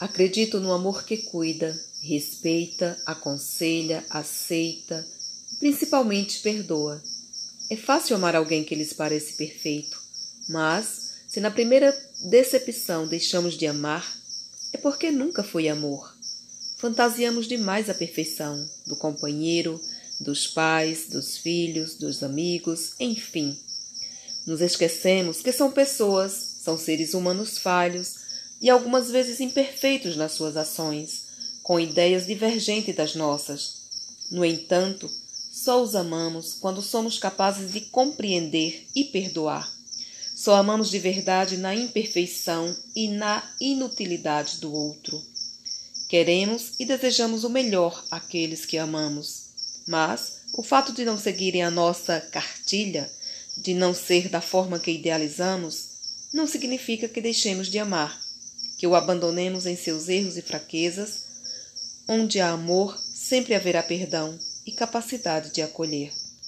Acredito no amor que cuida, respeita, aconselha, aceita, principalmente perdoa. É fácil amar alguém que lhes parece perfeito, mas se na primeira decepção deixamos de amar, é porque nunca foi amor. Fantasiamos demais a perfeição do companheiro, dos pais, dos filhos, dos amigos, enfim. Nos esquecemos que são pessoas, são seres humanos falhos e algumas vezes imperfeitos nas suas ações, com ideias divergentes das nossas. No entanto, só os amamos quando somos capazes de compreender e perdoar. Só amamos de verdade na imperfeição e na inutilidade do outro. Queremos e desejamos o melhor àqueles que amamos, mas o fato de não seguirem a nossa cartilha, de não ser da forma que idealizamos, não significa que deixemos de amar que o abandonemos em seus erros e fraquezas, onde há amor, sempre haverá perdão e capacidade de acolher.